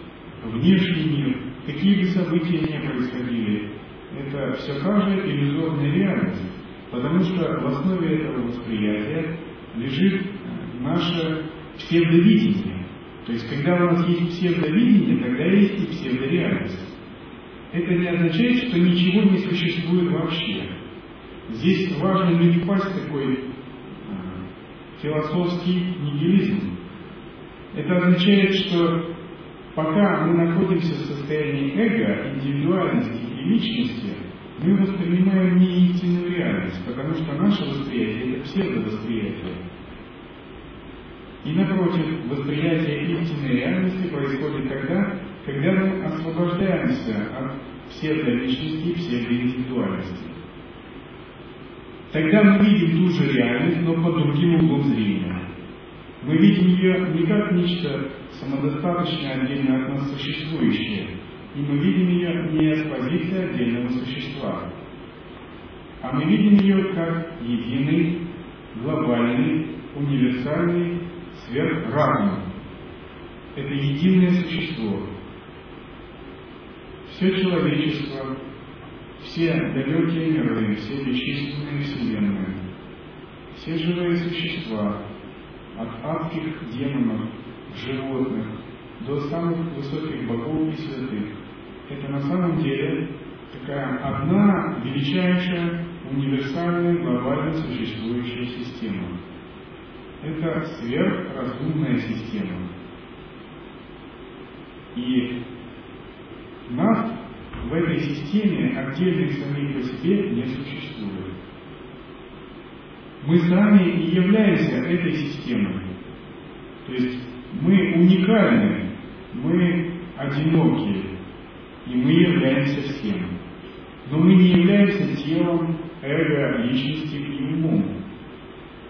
Внешний мир, какие бы события ни происходили, это все та же иллюзорная реальность, потому что в основе этого восприятия лежит наше псевдовидение. То есть, когда у нас есть псевдовидение, тогда есть и псевдореальность. Это не означает, что ничего не существует вообще. Здесь важно не впасть такой э, философский нигилизм. Это означает, что пока мы находимся в состоянии эго, индивидуальности и личности, мы воспринимаем не истинную реальность, потому что наше восприятие – это псевдовосприятие. И напротив, восприятие истинной реальности происходит тогда, когда мы освобождаемся от псевдоличности и псевдоиндивидуальности. Тогда мы видим ту же реальность, но под другим углом зрения. Мы видим ее не как нечто самодостаточное, отдельно от нас существующее, и мы видим ее не с позиции отдельного существа, а мы видим ее как единый, глобальный, универсальный сверхразум. Это единое существо. Все человечество, все далекие миры, все бесчисленные вселенные, все живые существа, от адских демонов, животных, до самых высоких богов и святых. Это на самом деле такая одна величайшая, универсальная, глобально существующая система. Это сверхразумная система. И нас в этой системе отдельных самих по себе не существует. Мы сами и являемся этой системой. То есть мы уникальны, мы одинокие, и мы являемся всем. Но мы не являемся телом, эго, личностью и умом.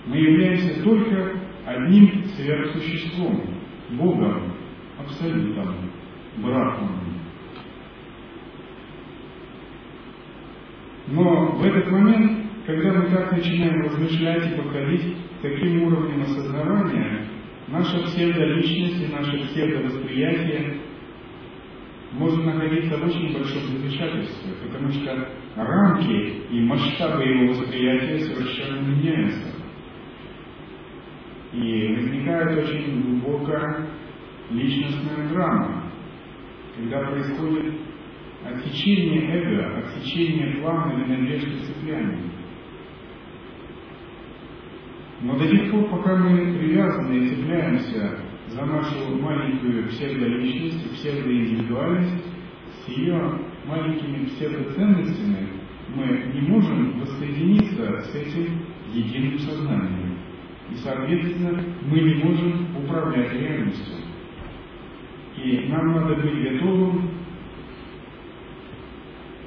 Мы являемся только одним сверхсуществом, Богом, Абсолютом, Брахманом. Но в этот момент, когда мы так начинаем размышлять и подходить к таким уровням осознавания, наша псевдоличность и наше псевдовосприятие может находиться в очень большом замешательстве, потому что рамки и масштабы его восприятия совершенно меняются. И возникает очень глубокая личностная драма, когда происходит отсечение эго, отсечение плана или надежды цепляния. Но до тех пор, пока мы привязаны и цепляемся за нашу маленькую псевдоличность, псевдоиндивидуальность, с ее маленькими псевдоценностями, мы не можем воссоединиться с этим единым сознанием. И, соответственно, мы не можем управлять реальностью. И нам надо быть готовым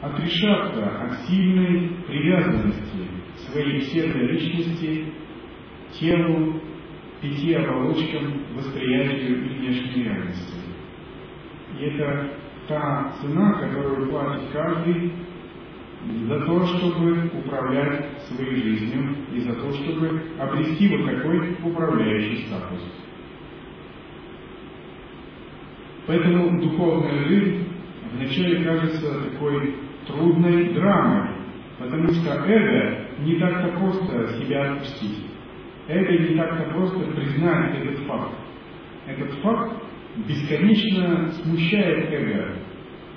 отрешаться от сильной привязанности своей псевдоличности телу, пяти оболочкам, восприятию и внешней реальности. И это та цена, которую платит каждый за то, чтобы управлять своей жизнью и за то, чтобы обрести вот такой управляющий статус. Поэтому духовная жизнь вначале кажется такой трудной драмой, потому что эго не так-то просто себя отпустить. Эго не так-то просто признать этот факт. Этот факт бесконечно смущает эго.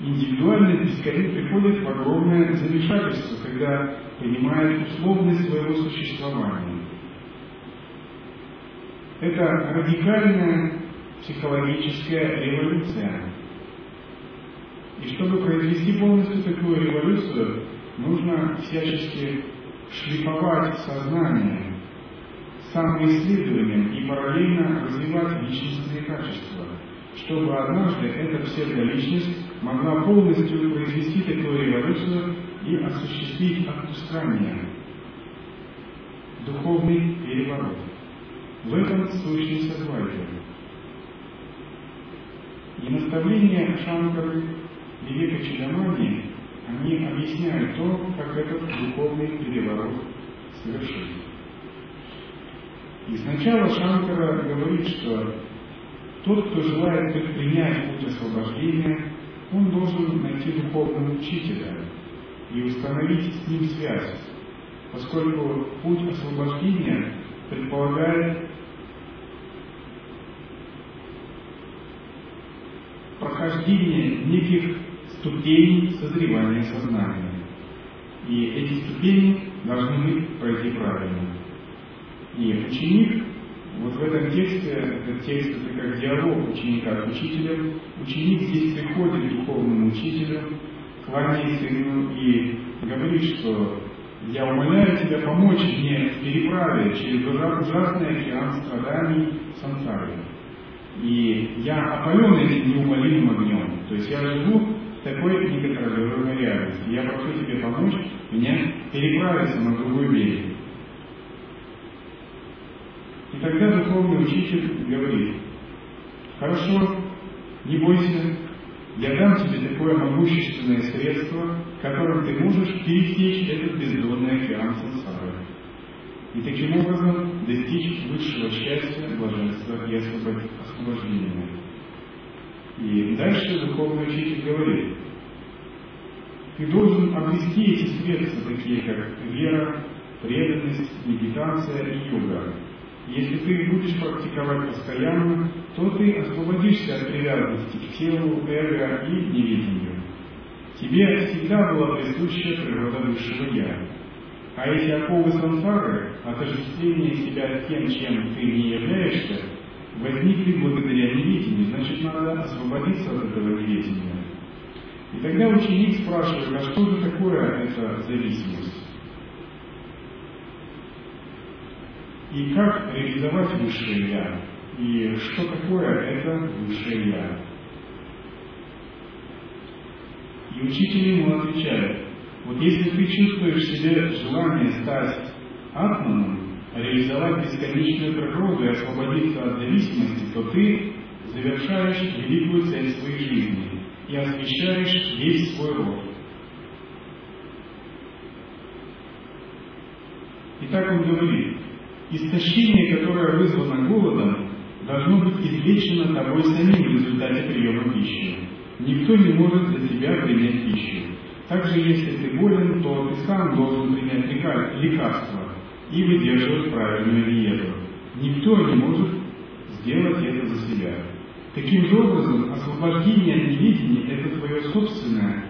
Индивидуальность бесконечно приходит в огромное замешательство, когда понимает условность своего существования. Это радикальная психологическая революция. И чтобы произвести полностью такую революцию, нужно всячески шлифовать сознание, самоисследованием и параллельно развивать личностные качества, чтобы однажды эта псевдоличность могла полностью произвести такую революцию и осуществить отпускание, духовный переворот. В этом сущность Адвайта. И наставления Шанкары Вивека Чидамани, они объясняют то, как этот духовный переворот совершить. И сначала Шанкара говорит, что тот, кто желает предпринять путь освобождения, он должен найти духовного учителя и установить с ним связь, поскольку путь освобождения предполагает прохождение неких ступеней созревания сознания. И эти ступени должны быть пройти правильно. И ученик, вот в этом тексте, этот текст это как диалог ученика с учителем, ученик здесь приходит к духовному учителю, кланяется ему и говорит, что я умоляю тебя помочь мне в переправе через ужасный океан страданий сансары. И я опален этим неумолимым огнем. То есть я живу в такой неконтролируемой реальности. Я прошу тебе помочь мне переправиться на другой берег. Тогда духовный учитель говорит, хорошо, не бойся, я дам тебе такое могущественное средство, которым ты можешь пересечь этот бездонный океан сансары. И таким образом достичь высшего счастья, блаженства и освобождения. И дальше духовный учитель говорит, ты должен обрести эти средства, такие как вера, преданность, медитация и йога, если ты будешь практиковать постоянно, то ты освободишься от привязанности к телу, эго и неведению. Тебе всегда была присуща природа высшего Я. А эти оковы сансары, отождествление себя тем, чем ты не являешься, возникли благодаря неведению, значит, надо освободиться от этого неведения. И тогда ученик спрашивает, а что же такое эта зависимость? И как реализовать высшее Я? И что такое это высшее Я? И учитель ему отвечает, вот если ты чувствуешь в себе желание стать атманом, реализовать бесконечную природу и освободиться от зависимости, то ты завершаешь великую цель своей жизни и освещаешь весь свой род. И так он говорит, Истощение, которое вызвано голодом, должно быть излечено тобой самим в результате приема пищи. никто не может для тебя принять пищу. Также, если ты болен, то ты сам должен принять лекарство и выдерживать правильную диету. Никто не может сделать это за себя. Таким же образом, освобождение от невидения – это твое собственное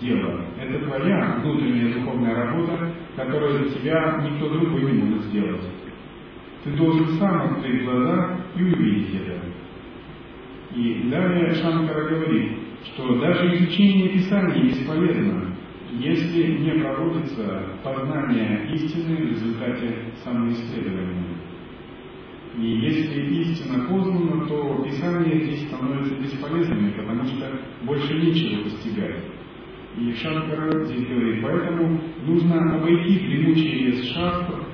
дело. Это твоя внутренняя духовная работа, которую за тебя никто другой не может сделать. Ты должен сам открыть глаза и увидеть это. И далее Шанкара говорит, что даже изучение Писаний бесполезно, если не проводится познание истины в результате самоисследования. И если истина познана, то Писание здесь становится бесполезными, потому что больше нечего постигать. И Шанкара здесь говорит, поэтому нужно обойти дремучие лес шастр,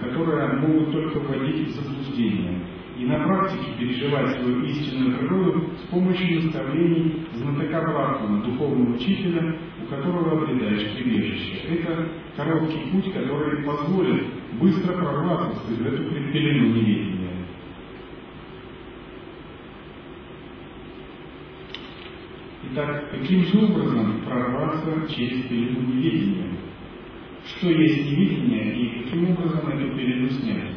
которые могут только вводить в заблуждение и на практике переживать свою истинную природу с помощью наставлений знатока Брахмана, духовного учителя, у которого обретаешь прибежище. Это короткий путь, который позволит быстро прорваться сквозь эту пелену неведения. Итак, каким же образом прорваться через пелену неведения? Что есть неведение и каким образом эту пелену снять?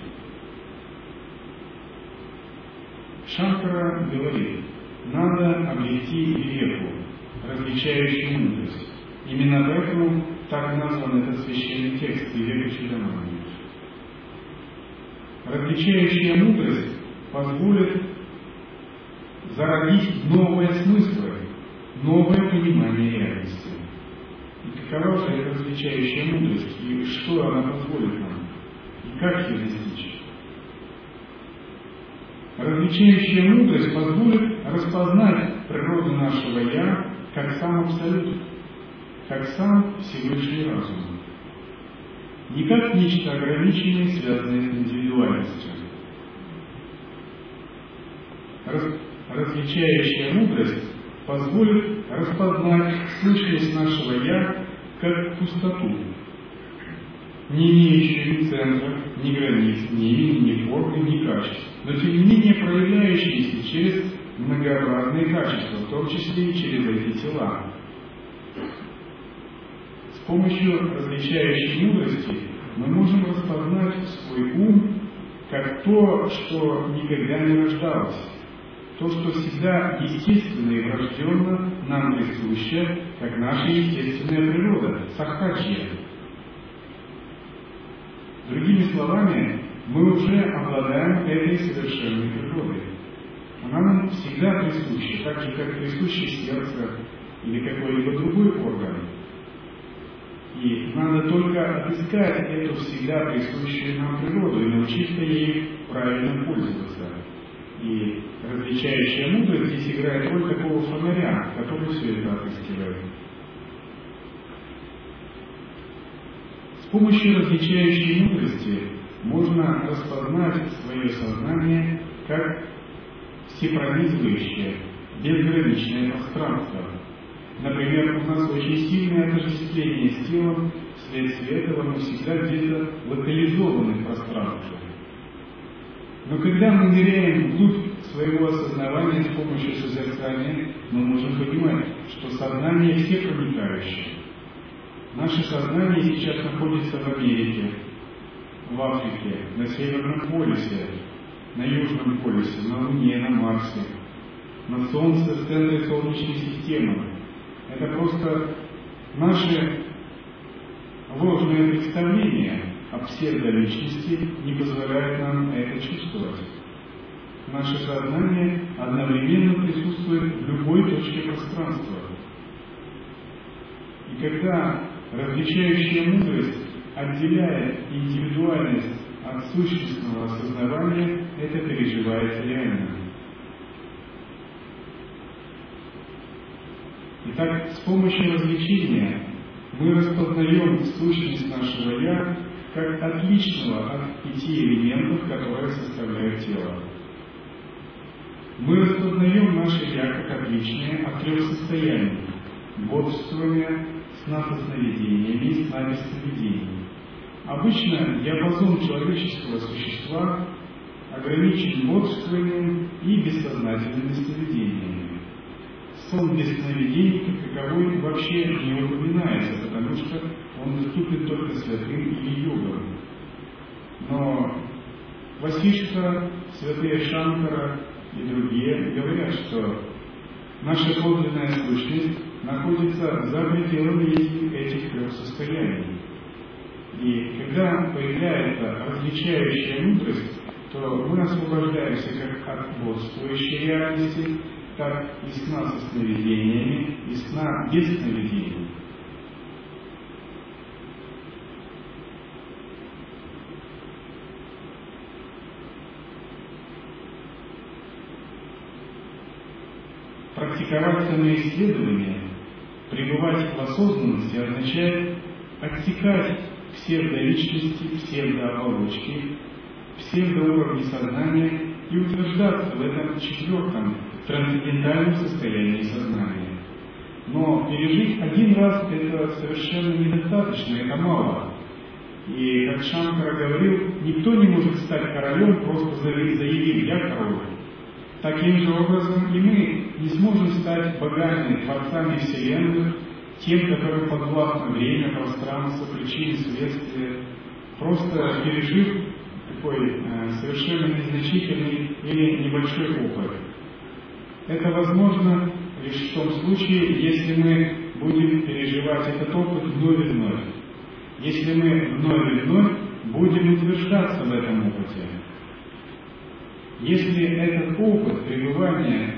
Шанкара говорит, надо обрести веку, различающую мудрость. Именно поэтому так назван этот священный текст Вивека Чудамани. Различающая мудрость позволит зародить новые смыслы, новое понимание реальности. И же эта различающая мудрость, и что она позволит нам, и как ее достичь? Различающая мудрость позволит распознать природу нашего «я» как сам Абсолют, как сам Всевышний Разум. Не как нечто ограниченное, связанное с индивидуальностью. Раз, различающая мудрость позволит распознать сущность нашего «я» как пустоту, не имеющую ни центра, ни границ, ни имени, ни формы, ни качеств но тем не менее проявляющиеся через многообразные качества, в том числе и через эти тела. С помощью различающей мудрости мы можем распознать свой ум как то, что никогда не рождалось, то, что всегда естественно и врожденно нам присуще, как наша естественная природа, сахаджия. Другими словами, мы уже обладаем этой совершенной природой. Она нам всегда присуща, так же, как присуще сердце или какой-либо другой орган. И надо только отыскать эту всегда присущую нам природу и научиться ей правильно пользоваться. И различающая мудрость здесь играет роль такого фонаря, который все это отыскивает. С помощью различающей мудрости можно распознать свое сознание как всепронизывающее, безграничное пространство. Например, у нас очень сильное отождествление с телом, вследствие этого мы всегда где-то локализованы в пространстве. Но когда мы ныряем вглубь своего осознавания с помощью созерцания, мы можем понимать, что сознание всепроникающее. Наше сознание сейчас находится в Америке, в Африке, на Северном полюсе, на Южном полюсе, на Луне, на Марсе, на Солнце, в центре Солнечной системы. Это просто наши ложные представления о псевдоличности не позволяют нам это чувствовать. Наше сознание одновременно присутствует в любой точке пространства. И когда различающая мудрость отделяет индивидуальность от сущностного осознавания, это переживается реально. Итак, с помощью развлечения мы распознаем сущность нашего «я» как отличного от пяти элементов, которые составляют тело. Мы распознаем наше «я» как отличное от трех состояний – бодрствования, сна со сновидениями и сна без сновидений. Обычно диапазон человеческого существа ограничен бодрствованием и бессознательными сновидениями. Без сновидений таковой вообще не упоминается, потому что он доступен только святым или йогам. Но Васишка, святые Шанкара и другие говорят, что наша подлинная сущность находится за пределами этих трех состояний. И когда появляется различающая мудрость, то мы освобождаемся как от бодрствующей реальности, так и сна со сновидениями, и сна без сновидений. Практиковать самоисследование, пребывать в осознанности означает отсекать псевдоличности, псевдооболочки, псевдоуровни сознания и утверждаться в этом четвертом трансцендентальном состоянии сознания. Но пережить один раз это совершенно недостаточно, это мало. И, как Шанкара говорил, никто не может стать королем, просто заявив «я король». Таким же образом и мы не сможем стать богами, творцами Вселенной, тем, которым подвластно время, пространство, причины, следствия, просто пережив такой э, совершенно незначительный или небольшой опыт. Это возможно лишь в том случае, если мы будем переживать этот опыт вновь и вновь. Если мы вновь и вновь будем утверждаться в этом опыте. Если этот опыт пребывания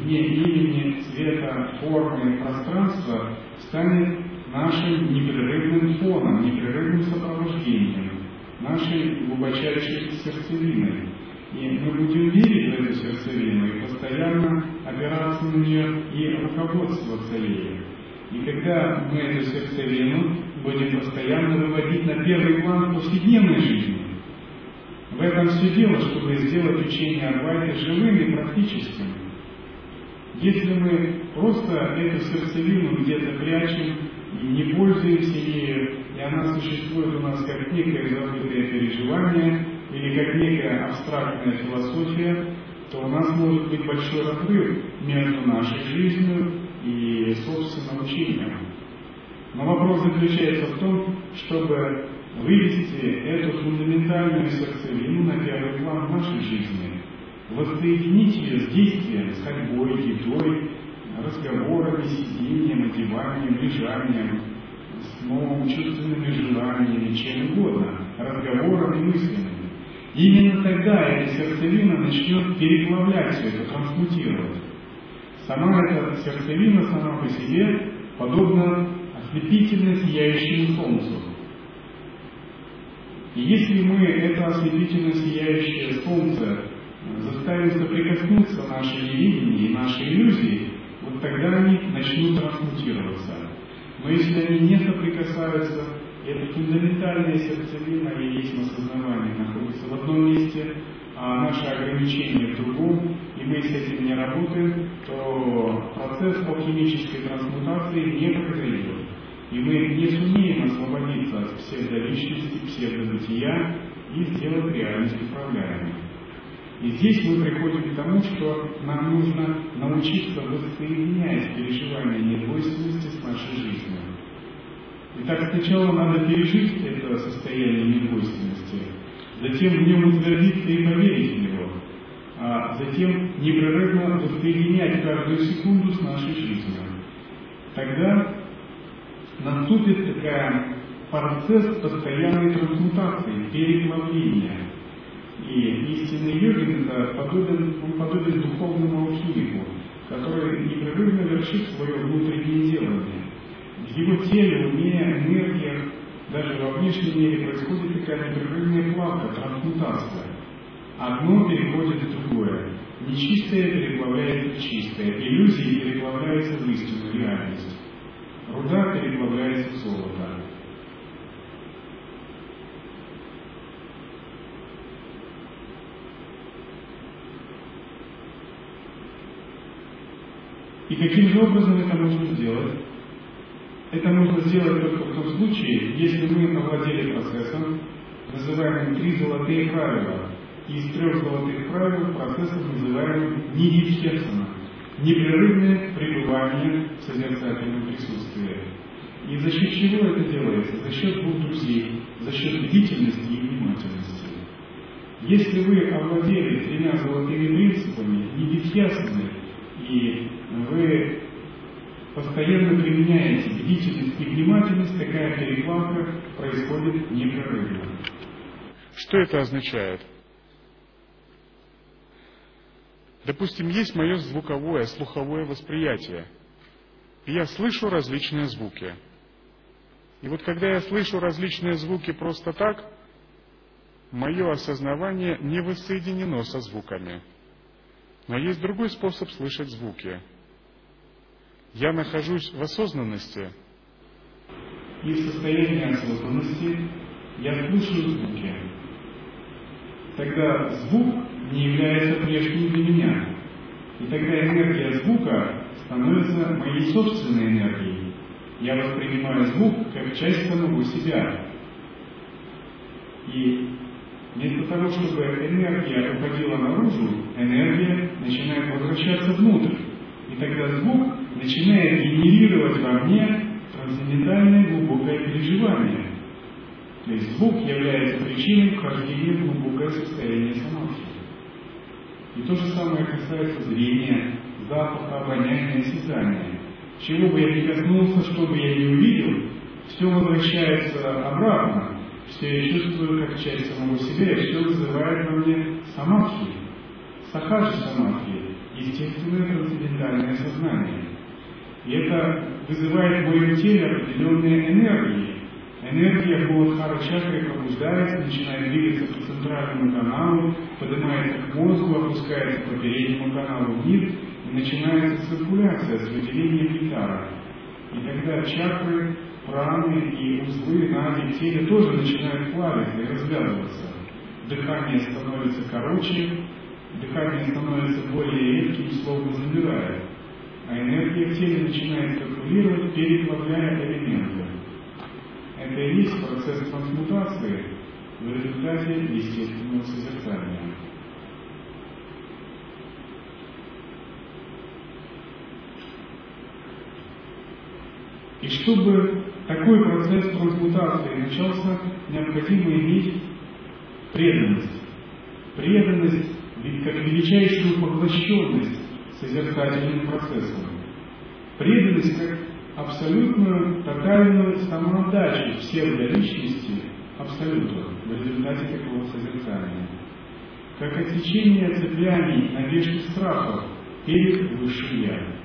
вне имени, цвета, формы, пространства станет нашим непрерывным фоном, непрерывным сопровождением, нашей глубочайшей сердцевиной. И мы будем верить в эту сердцевину и постоянно опираться на нее и руководствоваться ею. И когда мы эту сердцевину будем постоянно выводить на первый план повседневной жизни, в этом все дело, чтобы сделать учение Адвайты живым и практическим. Если мы просто эту сердцевину где-то прячем не пользуемся ею, и она существует у нас как некое забытое переживание или как некая абстрактная философия, то у нас может быть большой разрыв между нашей жизнью и собственным учением. Но вопрос заключается в том, чтобы вывести эту фундаментальную сердцевину на первый план нашей жизни, воссоединить ее с действием, с ходьбой, едой, разговорами, сидением, одеванием, лежанием, сном, чувственными желаниями, чем угодно, разговорами, мыслями. именно тогда эта сердцевина начнет переплавлять все это, трансмутировать. Сама эта сердцевина сама по себе подобна ослепительно сияющему солнцу. И если мы это ослепительно сияющее солнце заставим соприкоснуться нашей невидении и нашей иллюзии, вот тогда они начнут трансмутироваться. Но если они не соприкасаются, это фундаментальная сердцевина и есть осознавание находится в одном месте, а наше ограничение в другом, и мы с этим не работаем, то процесс алхимической трансмутации не произойдет. И мы не сумеем освободиться от псевдоличности, псевдобытия и сделать реальность управляемой. И здесь мы приходим к тому, что нам нужно научиться воссоединять переживания недвойственности с нашей жизнью. Итак, сначала надо пережить это состояние недвойственности, затем в нем утвердиться и поверить в него, а затем непрерывно воссоединять каждую секунду с нашей жизнью. Тогда наступит такая процесс постоянной трансмутации, переплавления. И истинный йогин подобен, он подобен духовному алхимику, который непрерывно вершит свое внутреннее делание. В его теле, уме, энергиях, даже во внешнем мире происходит такая непрерывная плавка, трансмутация. Одно переходит в другое. Нечистое переплавляется в чистое, иллюзии переплавляются в истинную реальность. Руда переплавляется в золото. И каким же образом это можно сделать? Это можно сделать только в том случае, если мы овладели процессом, называемым три золотые правила. И из трех золотых правил процессом называемым Нидихерсона. непрерывное пребывание в созерцательном присутствии. И за счет чего это делается? За счет двух друзей, за счет бдительности и внимательности. Если вы овладели тремя золотыми принципами, бессмысленны, и вы постоянно применяете бдительность и внимательность, такая перекладка происходит непрерывно. Что это означает? Допустим, есть мое звуковое, слуховое восприятие. Я слышу различные звуки. И вот когда я слышу различные звуки просто так, мое осознавание не воссоединено со звуками. Но есть другой способ слышать звуки. Я нахожусь в осознанности. И в состоянии осознанности я слышу звуки. Тогда звук не является прежним для меня. И тогда энергия звука становится моей собственной энергией. Я воспринимаю звук как часть самого себя. И вместо того, чтобы энергия уходила наружу, энергия начинает возвращаться внутрь. И тогда звук начинает генерировать во мне трансцендентальное глубокое переживание. То есть звук является причиной вхождения в глубокое состояние самадхи. И то же самое касается зрения, запаха, обоняния, осязания. Чего бы я ни коснулся, что бы я ни увидел, все возвращается обратно. Все я чувствую как часть самого себя, и все вызывает во мне самадхи, сахаджи самадхи, естественное трансцендентальное сознание. И это вызывает в моем теле определенные энергии. Энергия Бодхара чакры пробуждается, начинает двигаться по центральному каналу, поднимается к мозгу, опускается по переднему каналу вниз, и начинается циркуляция с выделением гитара. И тогда чакры, праны и узлы на теле тоже начинают плавиться и развязываться. Дыхание становится короче, дыхание становится более редким, словно замирает а энергия в теле начинает циркулировать, переплавляя элементы. Это и есть процесс трансмутации в результате естественного созерцания. И чтобы такой процесс трансмутации начался, необходимо иметь преданность. Преданность как величайшую поглощенность созерцательным процессом. Преданность как абсолютную, тотальную самоотдачу псевдоличности абсолютно в результате такого созерцания. Как отсечение цепляний надежд и страхов перед высшим Я.